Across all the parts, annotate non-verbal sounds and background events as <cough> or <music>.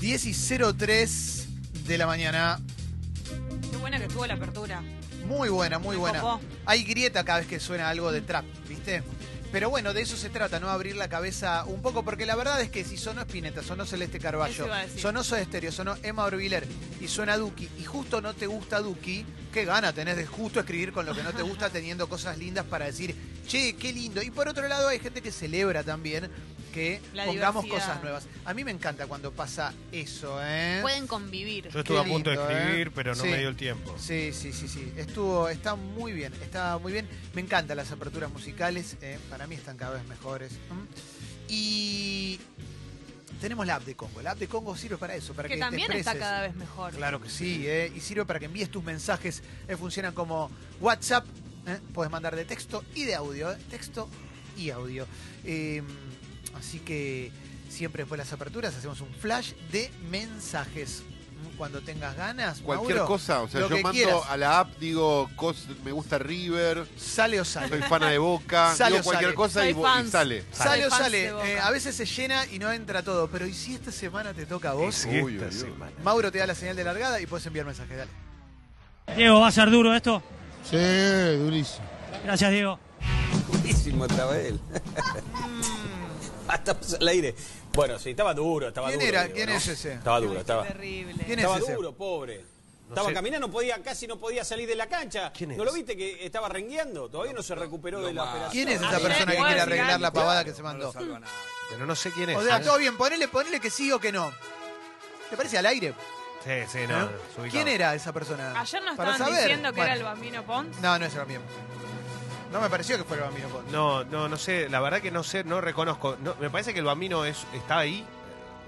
10 y 03 de la mañana. Qué buena que estuvo la apertura. Muy buena, muy Me buena. copó. Hay grieta cada vez que suena algo de trap, ¿viste? Pero bueno, de eso se trata, ¿no? Abrir la cabeza un poco, porque la verdad es que si sonó Spinetta, sonó Celeste Carballo, sonó Soda Stereo, sonó Emma Orbiler y suena Duki, y justo no te gusta Duki, qué gana tenés de justo escribir con lo que no te gusta, <laughs> teniendo cosas lindas para decir, che, qué lindo. Y por otro lado, hay gente que celebra también que La pongamos diversidad. cosas nuevas. A mí me encanta cuando pasa eso, ¿eh? Pueden convivir. Yo estuve Qué a punto lindo, de escribir, ¿eh? pero no Sí. me dio el tiempo. Sí, sí, sí, sí. Estuvo, está muy bien, está muy bien. Me encantan las aperturas musicales, eh, para mí están cada vez mejores. ¿m? Y tenemos la app de Congo. La app de Congo sirve para eso, para que, Que te también está expreses. cada vez mejor. Claro que sí, eh, y sirve para que envíes tus mensajes. eh, funcionan como WhatsApp. Eh, Puedes mandar de texto y de audio. eh, Texto y audio. Eh, así que siempre después de las aperturas hacemos un flash de mensajes. Cuando tengas ganas, Cualquier Mauro, cosa, o sea, yo mando quieras. a la app, digo, cos- me gusta River, Sale o sale. soy fana de Boca, <laughs> Sale digo o cualquier sale. cosa y, sale. Sale o sale. Eh, a veces se llena y no entra todo. Pero ¿y si esta semana te toca a vos? Sí, Uy, esta uy, uy. semana. Mauro te da la señal de largada y puedes enviar mensajes. Dale. Diego, ¿va a ser duro esto? Sí, durísimo. Gracias, Diego. Buenísimo otra vez. Hasta puso al aire. Bueno, sí, estaba duro, estaba ¿Quién duro. era? Diego, ¿Quién ¿no? es ese? Estaba duro, estaba. terrible. ¿Quién es Estaba ese? duro, pobre. estaba sé. caminando, no podía, casi no podía salir de la cancha. ¿Quién ¿No es? lo viste que estaba rengueando? Todavía no se recuperó de la operación. ¿Quién es esa Ayer persona que quiere arreglar la pavada que se mandó? Pero no sé quién es. O sea, ¿eh? todo bien, ponele, ponele que sí o que no. ¿Te parece al aire? Sí, sí, no. ¿Eh? ¿Quién era esa persona? Ayer nos Para estaban saber. diciendo que Bueno. era el Bambino Pons. No, no es el Bambino. No me pareció que fuera el Bambino Pons. No, no, no sé. La verdad que no sé, no reconozco. No, me parece que el bambino es, está ahí.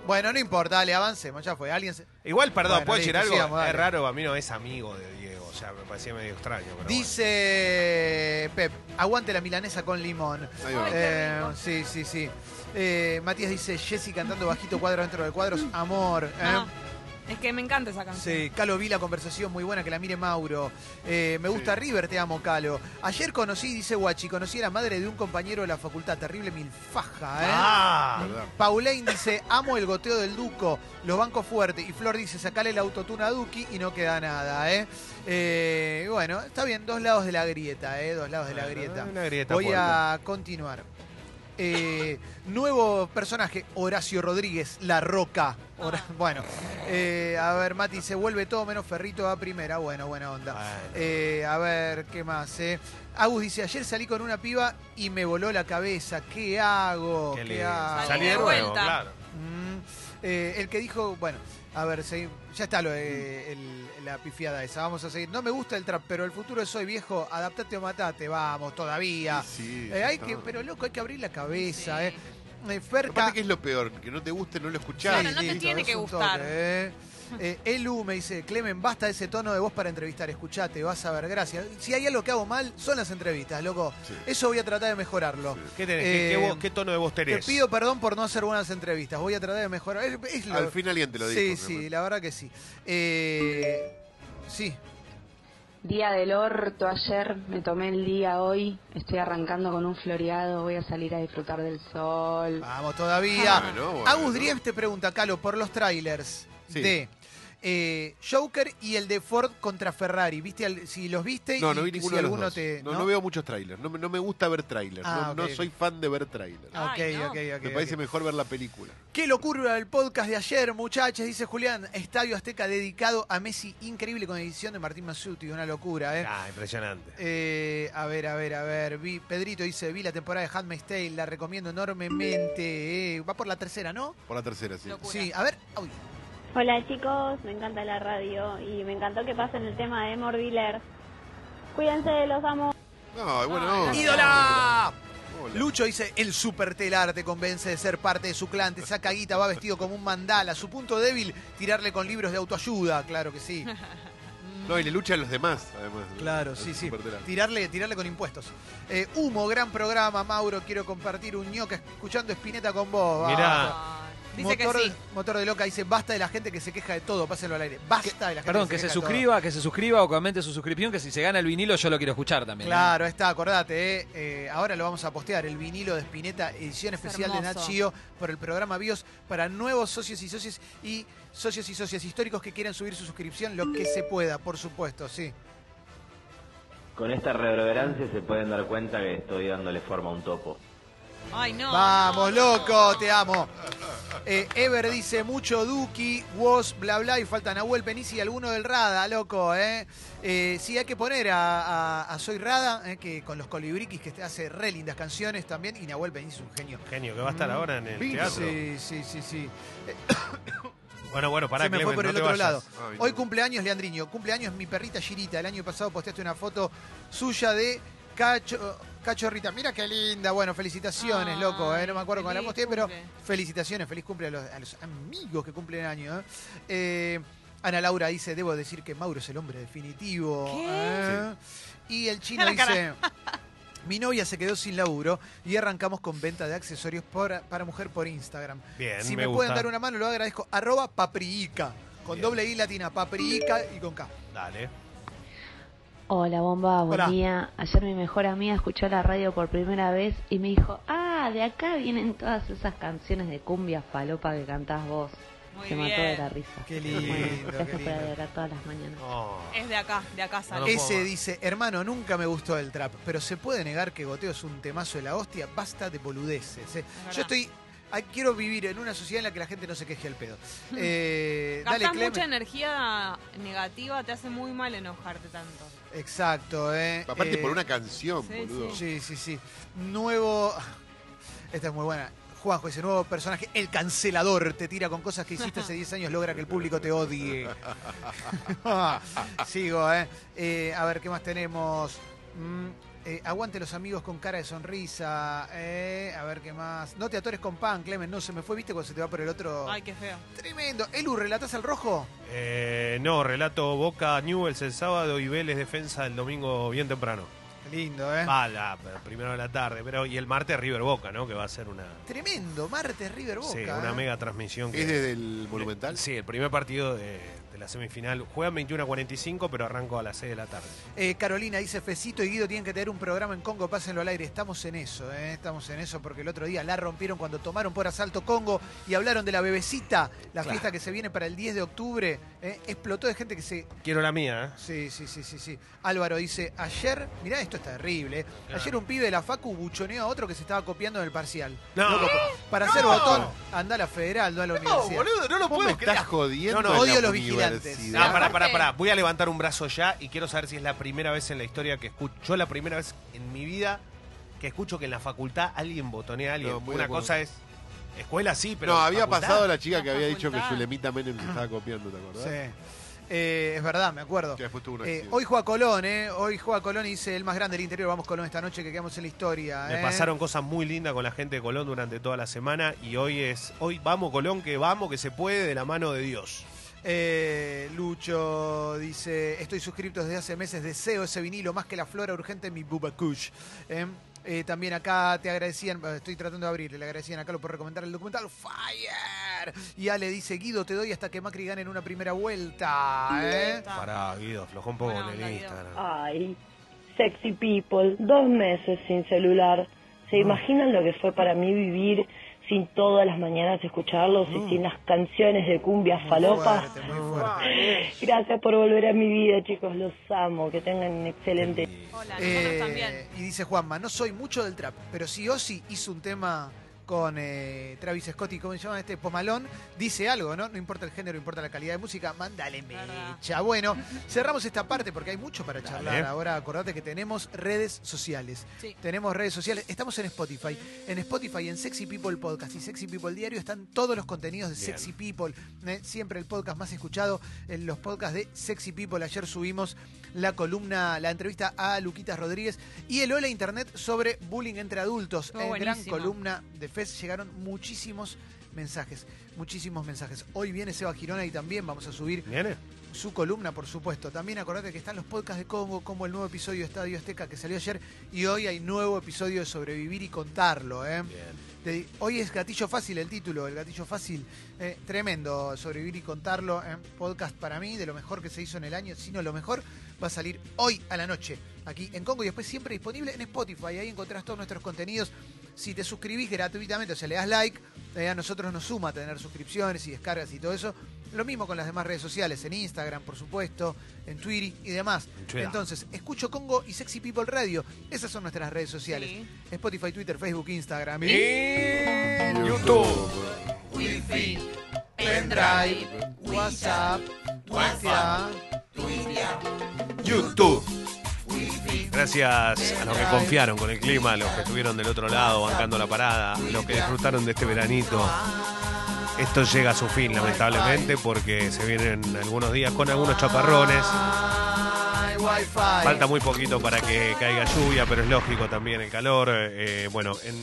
Bueno, no importa, dale, avancemos, ya fue. Alguien se... Igual, perdón, Bueno, ¿puedo decir listo, algo? sigamos, dale. es raro, Bambino es amigo de Diego. O sea, me parecía medio extraño. Pero Dice Pep, aguante la milanesa con limón. Ahí va. Ay, qué Eh, rico. sí, sí, sí. Eh, Matías dice, Jessy cantando bajito cuadro dentro de cuadros, amor. ¿eh? No, es que me encanta esa canción. Sí, Calo vi la conversación muy buena, que la mire Mauro. Eh, me gusta River, te amo, Calo. Ayer conocí, dice Guachi, conocí a la madre de un compañero de la facultad, terrible milfaja, ¿eh? Ah, ¿Verdad? Paulain dice, amo el goteo del Duco, los bancos fuertes. Y Flor dice, sacale el autotune a Duki y no queda nada, ¿eh? Eh, bueno, está bien, dos lados de la grieta, ¿eh? Dos lados de la Bueno, grieta. una grieta Voy fuerte. a continuar. Eh, nuevo personaje, Horacio Rodríguez, La Roca. Hora- Bueno, eh, a ver, Mati se vuelve todo menos ferrito a primera. Bueno, buena onda. Bueno. Eh, a ver, ¿qué más? Eh? Agus dice, ayer salí con una piba y me voló la cabeza. ¿Qué hago? qué ¿Qué, lindo. hago? Salí de de nuevo, vuelta. claro. Mm, eh, el que dijo, bueno, a ver, ya está lo el- la pifiada esa, vamos a seguir. No me gusta el trap, pero el futuro es hoy, viejo, adaptate o matate, vamos, todavía. Sí, Eh, hay que, pero loco, hay que abrir la cabeza, Sí. Eh. Ferca, Aparte, ¿qué es lo peor? Que no te guste, no lo escuchás. Claro, no te tiene que gustar. toque, eh. Eh, Elu me dice, Clemen, basta ese tono de voz para entrevistar, escuchate, vas a ver, gracias. Si hay algo que hago mal, son las entrevistas, loco. Sí. Eso voy a tratar de mejorarlo. ¿Qué, tenés? ¿Qué- qué, Eh, qué tono de voz Te tenés? pido perdón por no hacer buenas entrevistas, voy a tratar de mejorar. Es- es lo- Al fin alguien te lo dijo. Sí, sí, la verdad que sí. Eh, sí, Día del orto ayer, me tomé el día hoy, estoy arrancando con un floreado, voy a salir a disfrutar del sol. vamos todavía. Bueno, bueno. Agus Drief te pregunta, Calo, por los trailers Sí. de eh, Joker y el de Ford contra Ferrari. ¿Viste al- si los viste? No, y no vi si ninguno de los alguno dos. te. no, no veo muchos trailers. No, me- no me gusta ver trailers. Ah, no, no ok. soy fan de ver trailers. Ah, Ok, Ay, no. ok, ok. me parece mejor ver la película. Qué locura el podcast de ayer, muchachos, dice Julián. Estadio Azteca dedicado a Messi, increíble con edición de Martín Masuti, una locura, ¿eh? Ah, impresionante. Eh, a ver, a ver, a ver. Vi, Pedrito dice, vi la temporada de Handmaid's Tale, la recomiendo enormemente. Eh, va por la tercera, ¿no? Por la tercera, sí. Locura. Sí, a ver. Uy, Hola chicos, me encanta la radio y me encantó que pasen el tema de Morviller. Cuídense, los amo. No, bueno. No. ¡Ídola! Hola. Lucho dice, el supertelar te convence de ser parte de su clan, te saca guita, va vestido como un mandala. Su punto débil, tirarle con libros de autoayuda, claro que sí. <laughs> No, y le lucha a los demás, además. Claro, sí, sí. Tirarle, tirarle con impuestos. Eh, Humo, gran programa, Mauro. Quiero compartir un ñoca escuchando Espineta con vos. Mirá. Dice que motor, sí. motor de loca dice, basta de la gente que se queja de todo, pásenlo al aire. Basta de la gente Perdón, que que se queja de todo. suscriba, que se suscriba o que aumente su suscripción, que si se gana el vinilo yo lo quiero escuchar también. ¿eh? Claro, está, acordate, eh. Eh, ahora lo vamos a postear, el vinilo de Spinetta, edición especial de. Geo por el programa BIOS para nuevos socios y socios y socios y socias históricos que quieran subir su suscripción, lo que se pueda, por supuesto, sí. Con esta reverberancia se pueden dar cuenta que estoy dándole forma a un topo. Ay, no. Vamos, loco, te amo. Eh, Ever dice mucho Duki, Woz, bla bla, y falta Nahuel Penici y alguno del Rada, loco, ¿eh? Eh, sí, hay que poner a, a- a Soy Rada, eh, que con los colibriquis que te hace re lindas canciones también, y Nahuel Penici es un genio. Genio, que va a estar Mm. ahora en el teatro. Sí, sí, sí, sí. Bueno, bueno, pará, Se me fue por no el otro vayas. lado. Ay, Hoy no. cumpleaños Leandriño, cumpleaños mi perrita Girita. El año pasado posteaste una foto suya de Cacho, Cachorrita. Mira qué linda. Bueno, felicitaciones, Ay, loco. ¿eh? No me acuerdo cuando la posteé, pero felicitaciones. Feliz cumple a los, a los amigos que cumplen año. ¿eh? Eh, Ana Laura dice, debo decir que Mauro es el hombre definitivo. ¿Qué? ¿eh? Y el <laughs> chino dice... Mi novia se quedó sin laburo y arrancamos con venta de accesorios por- para mujer por Instagram. Bien, Si me, me, pueden dar una mano, lo agradezco. Arroba papriica. Con Bien. doble I latina, papriica y con K. Dale. Hola bomba, buen Hola. día. Ayer mi mejor amiga escuchó la radio por primera vez y me dijo, ah, de acá vienen todas esas canciones de cumbia falopa que cantás vos. Muy Se bien. mató de la risa. Qué Bueno, lindo, gracias qué por lindo. alegrar todas las mañanas. Oh. Es de acá, de acá sale. Ese dice, hermano, nunca me gustó el trap, pero se puede negar que Goteo es un temazo de la hostia. Basta de boludeces. eh. Yo estoy... ah, Quiero vivir en una sociedad en la que la gente no se queje al pedo. <laughs> Eh, dale, Gastás Clemen. mucha energía negativa, te hace muy mal enojarte tanto. Exacto, ¿eh? Aparte Eh, por una canción, sí, boludo. Sí, sí, sí. Nuevo. Esta es muy buena. Juanjo, ese nuevo personaje, el cancelador, te tira con cosas que hiciste hace <laughs> 10 años, logra que el público te odie. <laughs> Sigo, ¿eh? Eh, A ver, ¿qué más tenemos? Mm, eh, aguante los amigos con cara de sonrisa. eh, A ver, ¿qué más? No te atores con pan, Clemen. No se me fue, ¿viste? Cuando se te va por el otro. Ay, qué feo. Tremendo. Elu, ¿relatás al rojo? Eh, no, relato Boca Newells el sábado y Vélez Defensa el domingo bien temprano. Qué lindo, ¿eh? Va, la- primero de la tarde. pero Y el martes River Boca, ¿no? Que va a ser una, Tremendo. Martes, River Boca. sí, una ¿eh? mega transmisión. que- ¿Es desde el Monumental? Sí, el primer partido de, de la semifinal. Juegan 21 a 45, pero arranco a las 6 de la tarde. Eh, Carolina dice, Fecito y Guido tienen que tener un programa en Congo, pásenlo al aire. Estamos en eso, eh, estamos en eso, porque el otro día la rompieron cuando tomaron por asalto Congo y hablaron de la bebecita, la Claro. fiesta que se viene para el 10 de octubre. eh, explotó de gente que se... Quiero la mía, ¿eh? Sí, sí, sí, sí, sí. Álvaro dice, ayer, mirá, esto está terrible. eh, Claro. Ayer un pibe de la Facu buchoneó a otro que se estaba copiando en el parcial. No. Loco, para hacer botón, anda a la federal, no a la universidad. no lo Vos me estás jodiendo No, no, odio la los vigilantes. No, pará, pará, pará. Voy a levantar un brazo ya y quiero saber si es la primera vez en la historia que escucho. Yo la primera vez en mi vida que escucho que en la facultad alguien botonea a alguien. No, muy de Una acuerdo. cosa es escuela sí, pero no, había facultad. pasado la chica que había dicho que. Zulemita Menem se estaba copiando, ¿te acordás? Sí. Eh, es verdad, me acuerdo. Que después tuvo un Eh, accidente. hoy juega Colón, ¿eh? Hoy juega Colón y dice el más grande del interior. Vamos Colón esta noche que quedamos en la historia. Me ¿eh? pasaron cosas muy lindas con la gente de Colón durante toda la semana y hoy es hoy vamos Colón que vamos que se puede de la mano de Dios. Eh, Lucho dice: Estoy suscrito desde hace meses. Deseo ese vinilo más que la flora urgente en mi Bubba Kush. ¿eh? Eh, también acá te agradecían, eh, estoy tratando de abrir, le agradecían a Carlos por recomendar el documental Fire. Y Ale dice, Guido, te doy hasta que Macri gane en una primera vuelta. ¿eh? Pará, Guido, flojó un poco Buena con el. Instagram. Ay, sexy people, dos meses sin celular. ¿Se imaginan lo que fue para mí vivir sin todas las mañanas escucharlos y sin las canciones de cumbia Muy falopa? fuerte, muy fuerte. Gracias por volver a mi vida, chicos, los amo, que tengan un excelente... Hola, nosotros Eh, también. y dice Juanma, no soy mucho del trap, pero si Ozzy hizo un tema con eh, Travis Scott y cómo se llama este Pomalón, dice algo, ¿no? No importa el género, importa la calidad de música, mándale mecha. Bueno, <laughs> cerramos esta parte porque hay mucho para charlar. Dale. Ahora acordate que tenemos redes sociales. Sí. Tenemos redes sociales, estamos en Spotify. En Spotify, en Sexy People Podcast y Sexy People Diario están todos los contenidos de Bien. Sexy People. ¿eh? Siempre el podcast más escuchado, en los podcasts de Sexy People. Ayer subimos la columna, la entrevista a Luquitas Rodríguez y el Hola Internet sobre bullying entre adultos. En gran columna de Llegaron muchísimos mensajes, muchísimos mensajes. Hoy viene Seba Girona y también vamos a subir ¿Viene? su columna, por supuesto. También acordate que están los podcasts de Congo, como el nuevo episodio de Estadio Azteca que salió ayer. Y hoy hay nuevo episodio de Sobrevivir y Contarlo. ¿eh? Bien. Hoy es Gatillo Fácil el título, el Gatillo Fácil. eh, tremendo, sobrevivir y contarlo. eh, podcast para mí, de lo mejor que se hizo en el año, sino lo mejor, va a salir hoy a la noche, aquí en Congo y después siempre disponible en Spotify. Ahí encontrás todos nuestros contenidos. Si te suscribís gratuitamente, o sea, le das like, eh, a nosotros nos suma tener suscripciones y descargas y todo eso. Lo mismo con las demás redes sociales, en Instagram, por supuesto, en Twitter y demás. Entonces, escucho Congo y Sexy People Radio. Esas son nuestras redes sociales. Sí. Spotify, Twitter, Facebook, Instagram. Y... En YouTube. Wi-Fi, pendrive, WhatsApp, Twitter, YouTube. Gracias a los que confiaron con el clima, a los que estuvieron del otro lado bancando la parada, a los que disfrutaron de este veranito. Esto llega a su fin, lamentablemente, porque se vienen algunos días con algunos chaparrones. Falta muy poquito para que caiga lluvia, pero es lógico también el calor. Eh, bueno, en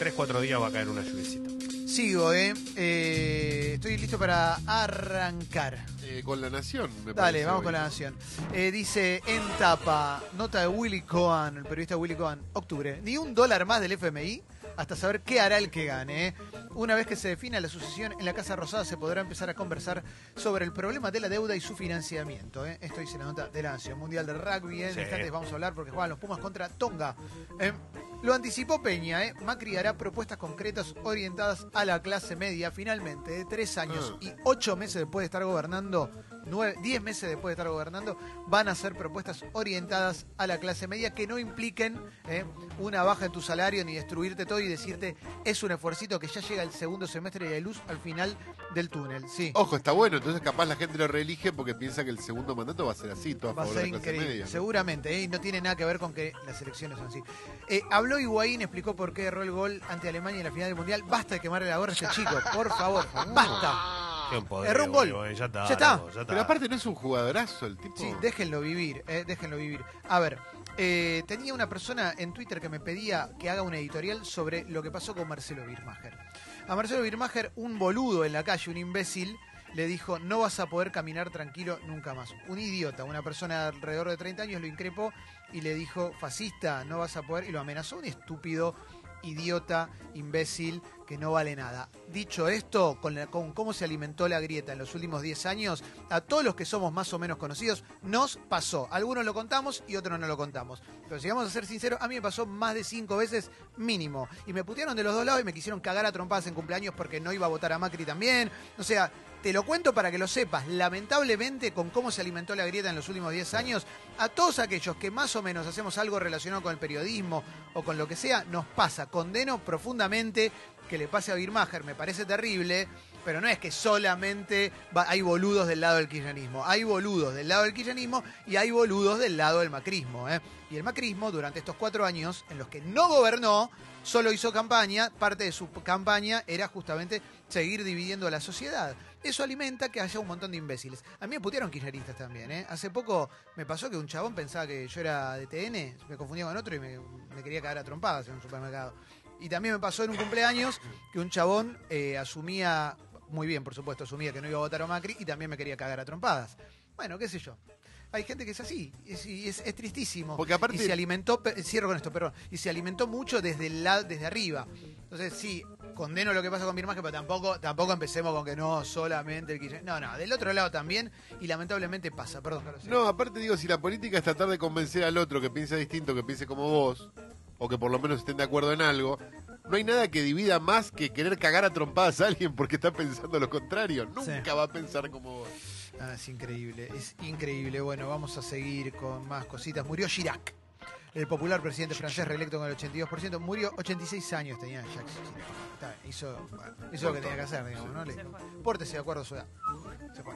3-4 días va a caer una lluviecita. Sigo, ¿eh? Eh, Estoy listo para arrancar. Eh, con la nación, me Dale, parece vamos hoy. con la nación. Eh, dice en tapa, nota de Willy Cohen, el periodista Willy Cohen, octubre. Ni un dólar más del FMI hasta saber qué hará el que gane. ¿eh? Una vez que se defina la sucesión en la Casa Rosada se podrá empezar a conversar sobre el problema de la deuda y su financiamiento. ¿eh? Esto dice la nota de la Nación. Mundial de Rugby, en Sí. instantes vamos a hablar porque juegan los Pumas contra Tonga. ¿eh? Lo anticipó Peña, ¿eh? Macri hará propuestas concretas orientadas a la clase media. Finalmente, de tres años Ah. y ocho meses después de estar gobernando, nueve, diez meses después de estar gobernando, van a hacer propuestas orientadas a la clase media que no impliquen ¿eh? una baja en tu salario ni destruirte todo y decirte es un esfuercito que ya llega el segundo semestre y hay luz al final del túnel. Sí. Ojo, está bueno, entonces capaz la gente lo reelige porque piensa que el segundo mandato va a ser así, todo a Va a favor ser de la clase increíble, media. ¿no? seguramente, ¿eh? y no tiene nada que ver con que las elecciones son así. Eh, habló Higuaín, explicó por qué erró el gol ante Alemania en la final del Mundial. Basta de quemarle la gorra a este chico, por favor, basta. Qué podrido, Erró un gol. boludo, Ya está. Ya está. loco, ya está. Pero aparte no es un jugadorazo el tipo. Sí, déjenlo vivir, eh, déjenlo vivir. A ver, eh, tenía una persona en Twitter que me pedía que haga una editorial sobre lo que pasó con Marcelo Birmacher. A Marcelo Birmacher, un boludo en la calle, un imbécil, le dijo, no vas a poder caminar tranquilo nunca más. Un idiota, una persona de alrededor de 30 años lo increpó y le dijo, fascista, no vas a poder, y lo amenazó, un estúpido idiota, imbécil, que no vale nada. Dicho esto, con, cómo se alimentó la grieta en los últimos 10 años, a todos los que somos más o menos conocidos, nos pasó. Algunos lo contamos y otros no lo contamos. Pero si vamos a ser sinceros, a mí me pasó más de 5 veces mínimo. Y me putearon de los dos lados y me quisieron cagar a trompadas en cumpleaños porque no iba a votar a Macri también. O sea, te lo cuento para que lo sepas. Lamentablemente, con cómo se alimentó la grieta en los últimos 10 años, a todos aquellos que más o menos hacemos algo relacionado con el periodismo o con lo que sea, nos pasa. Condeno profundamente que le pase a Birmacher, me parece terrible, pero no es que solamente va- hay boludos del lado del kirchnerismo. Hay boludos del lado del kirchnerismo y hay boludos del lado del macrismo. ¿eh? Y el macrismo, durante estos cuatro años en los que no gobernó, solo hizo campaña, parte de su campaña era justamente seguir dividiendo a la sociedad. Eso alimenta que haya un montón de imbéciles. A mí me putearon kirchneristas también, ¿eh? Hace poco me pasó que un chabón pensaba que yo era de TN, me confundía con otro y me, quería cagar a trompadas en un supermercado. Y también me pasó en un cumpleaños que un chabón eh, asumía, muy bien por supuesto, asumía que no iba a votar a Macri y también me quería cagar a trompadas. Bueno, qué sé yo. Hay gente que es así, es, y es, es tristísimo. Porque aparte- Y se alimentó, cierro con esto, perdón, y se alimentó mucho desde el lado, desde arriba. Entonces, sí, condeno lo que pasa con mi imagen, pero tampoco, tampoco empecemos con que no solamente el kirchner- No, no, del otro lado también, y lamentablemente pasa, perdón, Carlos. No, aparte digo, si la política es tratar de convencer al otro que piense distinto, que piense como vos, o que por lo menos estén de acuerdo en algo, no hay nada que divida más que querer cagar a trompadas a alguien porque está pensando lo contrario. Nunca Sí. va a pensar como vos. Ah, es increíble, es increíble. Bueno, vamos a seguir con más cositas. Murió Chirac, el popular presidente francés reelecto con el 82%. Murió 86 años, tenía Jacques Chirac. Está hizo, hizo lo que tenía que hacer, digamos, ¿no? Le- Pórtese de acuerdo a su edad. Se fue.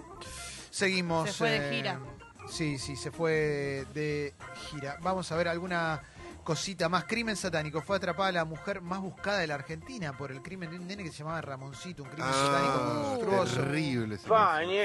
Seguimos. Se fue de eh, gira. Sí, sí, se fue de gira. Vamos a ver alguna cosita más. Crimen satánico. Fue atrapada la mujer más buscada de la Argentina por el crimen de un nene que se llamaba Ramoncito, un crimen satánico Ah, monstruoso. terrible.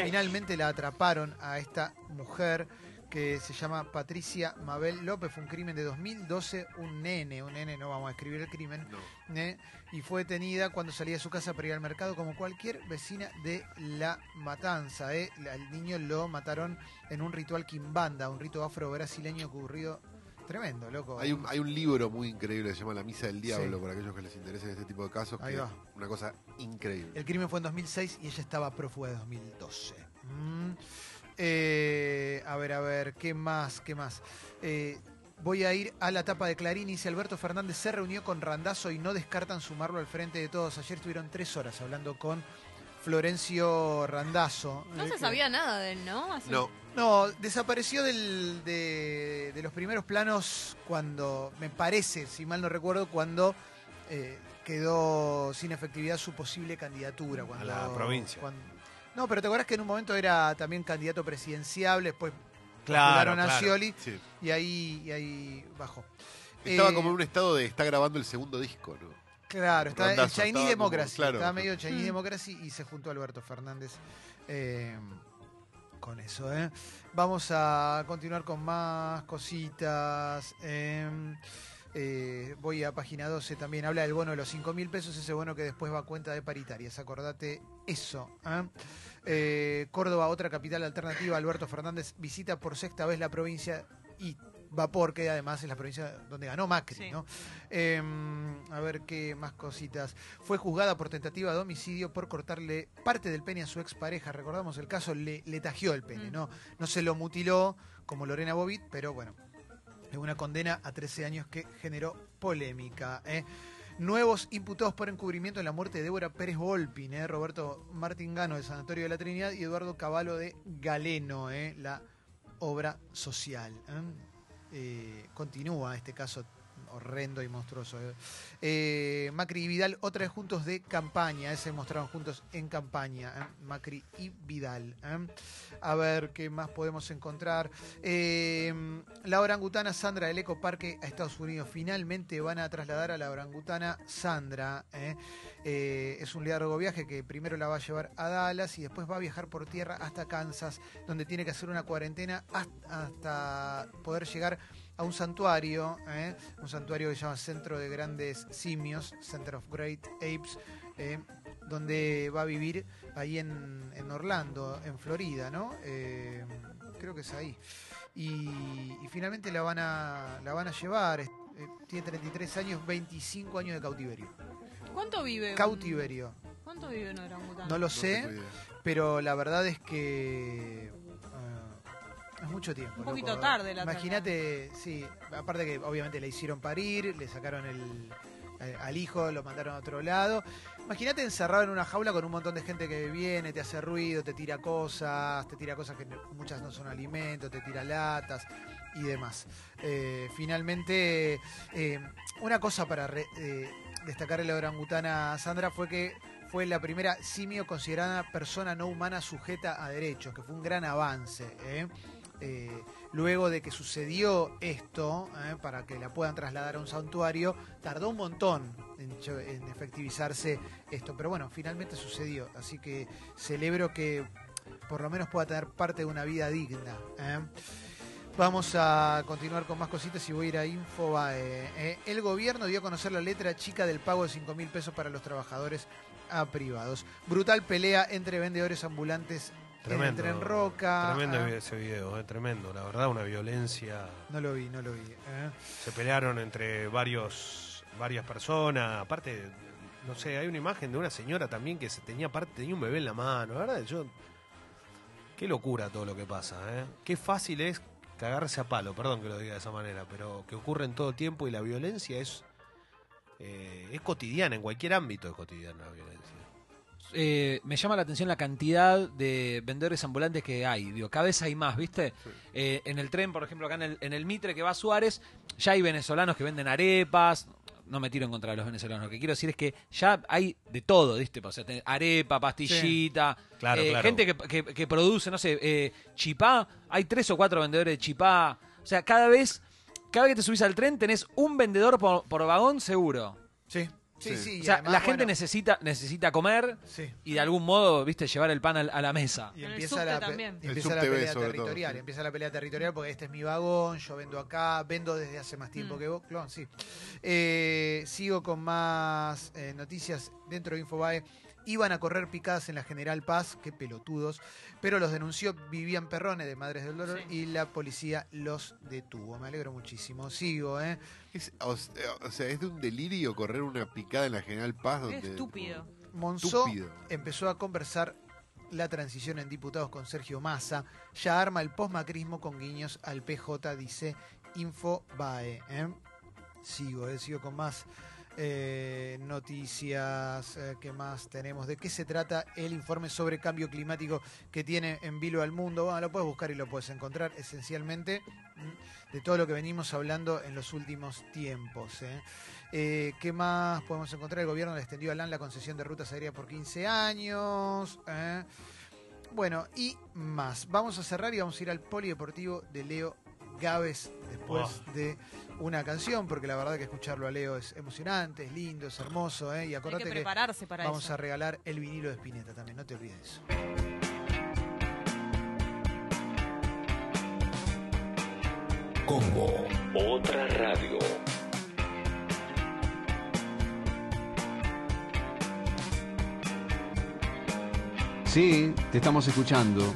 Finalmente la atraparon a esta mujer que se llama Patricia Mabel López. Fue un crimen de 2012, un nene, un nene, no vamos a escribir el crimen, ¿eh? y fue detenida cuando salía de su casa para ir al mercado como cualquier vecina de La Matanza. ¿eh? Al niño lo mataron en un ritual quimbanda, un rito afro-brasileño ocurrido Tremendo, loco. Hay un, hay un libro muy increíble que se llama La Misa del Diablo, Sí. para aquellos que les interesen este tipo de casos, Ahí que va. es una cosa increíble. El crimen fue en 2006 y ella estaba prófuga de 2012. Mm. Eh, a ver, a ver, ¿qué más? ¿Qué más? Eh, voy a ir a la tapa de Clarín. Dice Alberto Fernández se reunió con Randazo y no descartan sumarlo al frente de todos. Ayer estuvieron tres horas hablando con Florencio Randazo. No eh, se que- sabía nada de él, ¿no? No, No, desapareció del- de, de los primeros planos cuando, me parece, si mal no recuerdo, cuando eh, quedó sin efectividad su posible candidatura. Cuando, la provincia. cuando- no, pero te acuerdas que en un momento era también candidato presidencial, después Claro, a claro. Scioli sí. y ahí, y ahí bajó. Estaba Eh, como en un estado de está grabando el segundo disco, ¿no? Claro, está el Randazo, Chinese estaba como- Democracy. claro. Estaba medio Chinese Mm. Democracy y se juntó Alberto Fernández eh, con eso. ¿eh? Vamos a continuar con más cositas. eh, eh, voy a página 12 también. Habla del bono de los 5 mil pesos, ese bono que después va a cuenta de paritarias. Acordate eso. ¿eh? Eh, Córdoba, otra capital alternativa. Alberto Fernández visita por sexta vez la provincia y Vapor, que además es la provincia donde ganó Macri, Sí. ¿no? Eh, a ver qué más cositas. Fue juzgada por tentativa de homicidio por cortarle parte del pene a su expareja. Recordamos el caso, le, le tajió el pene, Mm. ¿no? No se lo mutiló como Lorena Bobit, pero bueno, es una condena a 13 años que generó polémica. ¿eh? Nuevos imputados por encubrimiento en la muerte de Débora Pérez Volpin, ¿eh? Roberto Martín Gano del Sanatorio de la Trinidad y Eduardo Cavallo de Galeno, ¿eh? la obra social. ¿eh? Eh, continúa este caso horrendo y monstruoso. ¿eh? Eh, Macri y Vidal, otra vez juntos de campaña, ¿eh? se mostraron juntos en campaña, ¿eh? Macri y Vidal. A ver qué más podemos encontrar. La orangutana Sandra del Ecoparque a Estados Unidos. Finalmente van a trasladar a la orangutana Sandra. es un largo viaje que primero la va a llevar a Dallas y después va a viajar por tierra hasta Kansas, donde tiene que hacer una cuarentena hasta, hasta poder llegar a un santuario, ¿eh? un santuario que se llama Centro de Grandes Simios, Center of Great Apes, ¿eh? donde va a vivir ahí en, en Orlando, en Florida, ¿no? Eh, creo que es ahí. Y, y finalmente la van a, la van a llevar, eh, tiene 33 años, 25 años de cautiverio. ¿Cuánto vive? un- Cautiverio. ¿Cuánto vive un orangután? No lo sé, pero la verdad es que mucho tiempo. Un poquito loco. tarde la Imagínate, sí, aparte que obviamente le hicieron parir, le sacaron el eh, al hijo, lo mandaron a otro lado. Imagínate encerrado en una jaula con un montón de gente que viene, te hace ruido, te tira cosas, te tira cosas que muchas no son alimentos, te tira latas y demás. Eh, finalmente, eh, una cosa para re- eh, destacar la orangutana Sandra fue que fue la primera simio considerada persona no humana sujeta a derechos, que fue un gran avance. ¿eh? Eh, luego de que sucedió esto, ¿eh? para que la puedan trasladar a un santuario, tardó un montón en, efectivizarse esto, pero bueno, finalmente sucedió, así que celebro que por lo menos pueda tener parte de una vida digna. ¿eh? Vamos a continuar con más cositas y voy a ir a Infobae. El gobierno dio a conocer la letra chica del pago de 5 mil pesos para los trabajadores a privados. Brutal pelea entre vendedores ambulantes Tremendo. en el Tren Roca. Tremendo Ah, ese video, eh, tremendo. La verdad, una violencia. no lo vi, no lo vi. ¿eh? Se pelearon entre varios varias personas. Aparte, no sé, hay una imagen de una señora también que se tenía parte tenía un bebé en la mano. La verdad, yo qué locura todo lo que pasa, ¿eh? Qué fácil es cagarse a palo, perdón que lo diga de esa manera, pero que ocurre en todo tiempo y la violencia es eh, es cotidiana, en cualquier ámbito es cotidiana la violencia. Eh, me llama la atención la cantidad de vendedores ambulantes que hay. Digo, cada vez hay más, ¿viste? Eh, en el tren, por ejemplo, acá en el, en el Mitre que va a Suárez, ya hay venezolanos que venden arepas. No me tiro en contra de los venezolanos. Lo que quiero decir es que ya hay de todo, ¿viste? O sea, arepa, pastillita. Claro, eh, claro. Gente que, que- que produce, no sé, eh, chipá. Hay tres o cuatro vendedores de chipá. O sea, cada vez, cada vez que te subís al tren tenés un vendedor por, por vagón seguro. Sí, Sí, sí. O sea, además, la gente bueno, necesita, necesita comer Sí. y de algún modo, viste, llevar el pan al- a, la mesa. Y empieza la, también. empieza la pelea todo, territorial, sí. empieza la pelea territorial porque este es mi vagón, yo vendo acá, vendo desde hace más tiempo Mm. que vos, clon, sí. Eh, sigo con más eh, noticias dentro de Infobae. Iban a correr picadas en la General Paz, qué pelotudos, pero los denunció Vivian Perrone de Madres del Dolor Sí. y la policía los detuvo. Me alegro muchísimo. Sigo, ¿eh? Es- o, sea, o sea, es de un delirio correr una picada en la General Paz. Donde, estúpido. Monzó Estúpido. empezó a conversar la transición en diputados con Sergio Massa. Ya arma el postmacrismo con guiños al PJ, dice Infobae. ¿eh? Sigo, eh, sigo con más eh, noticias. eh, ¿Qué más tenemos? ¿De qué se trata el informe sobre cambio climático que tiene en vilo al mundo? Bueno, lo puedes buscar y lo puedes encontrar esencialmente mm, de todo lo que venimos hablando en los últimos tiempos. ¿eh? Eh, ¿Qué más podemos encontrar? El gobierno le extendió a la concesión de rutas aéreas por 15 años. Bueno, y más. Vamos a cerrar y vamos a ir al polideportivo de Leo Gávez después de una canción, porque la verdad que escucharlo a Leo es emocionante, es lindo, es hermoso. ¿eh? Y acordate que que, prepararse para vamos eso. a regalar el vinilo de Spinetta también, no te olvides de eso. Otra radio. Sí, te estamos escuchando.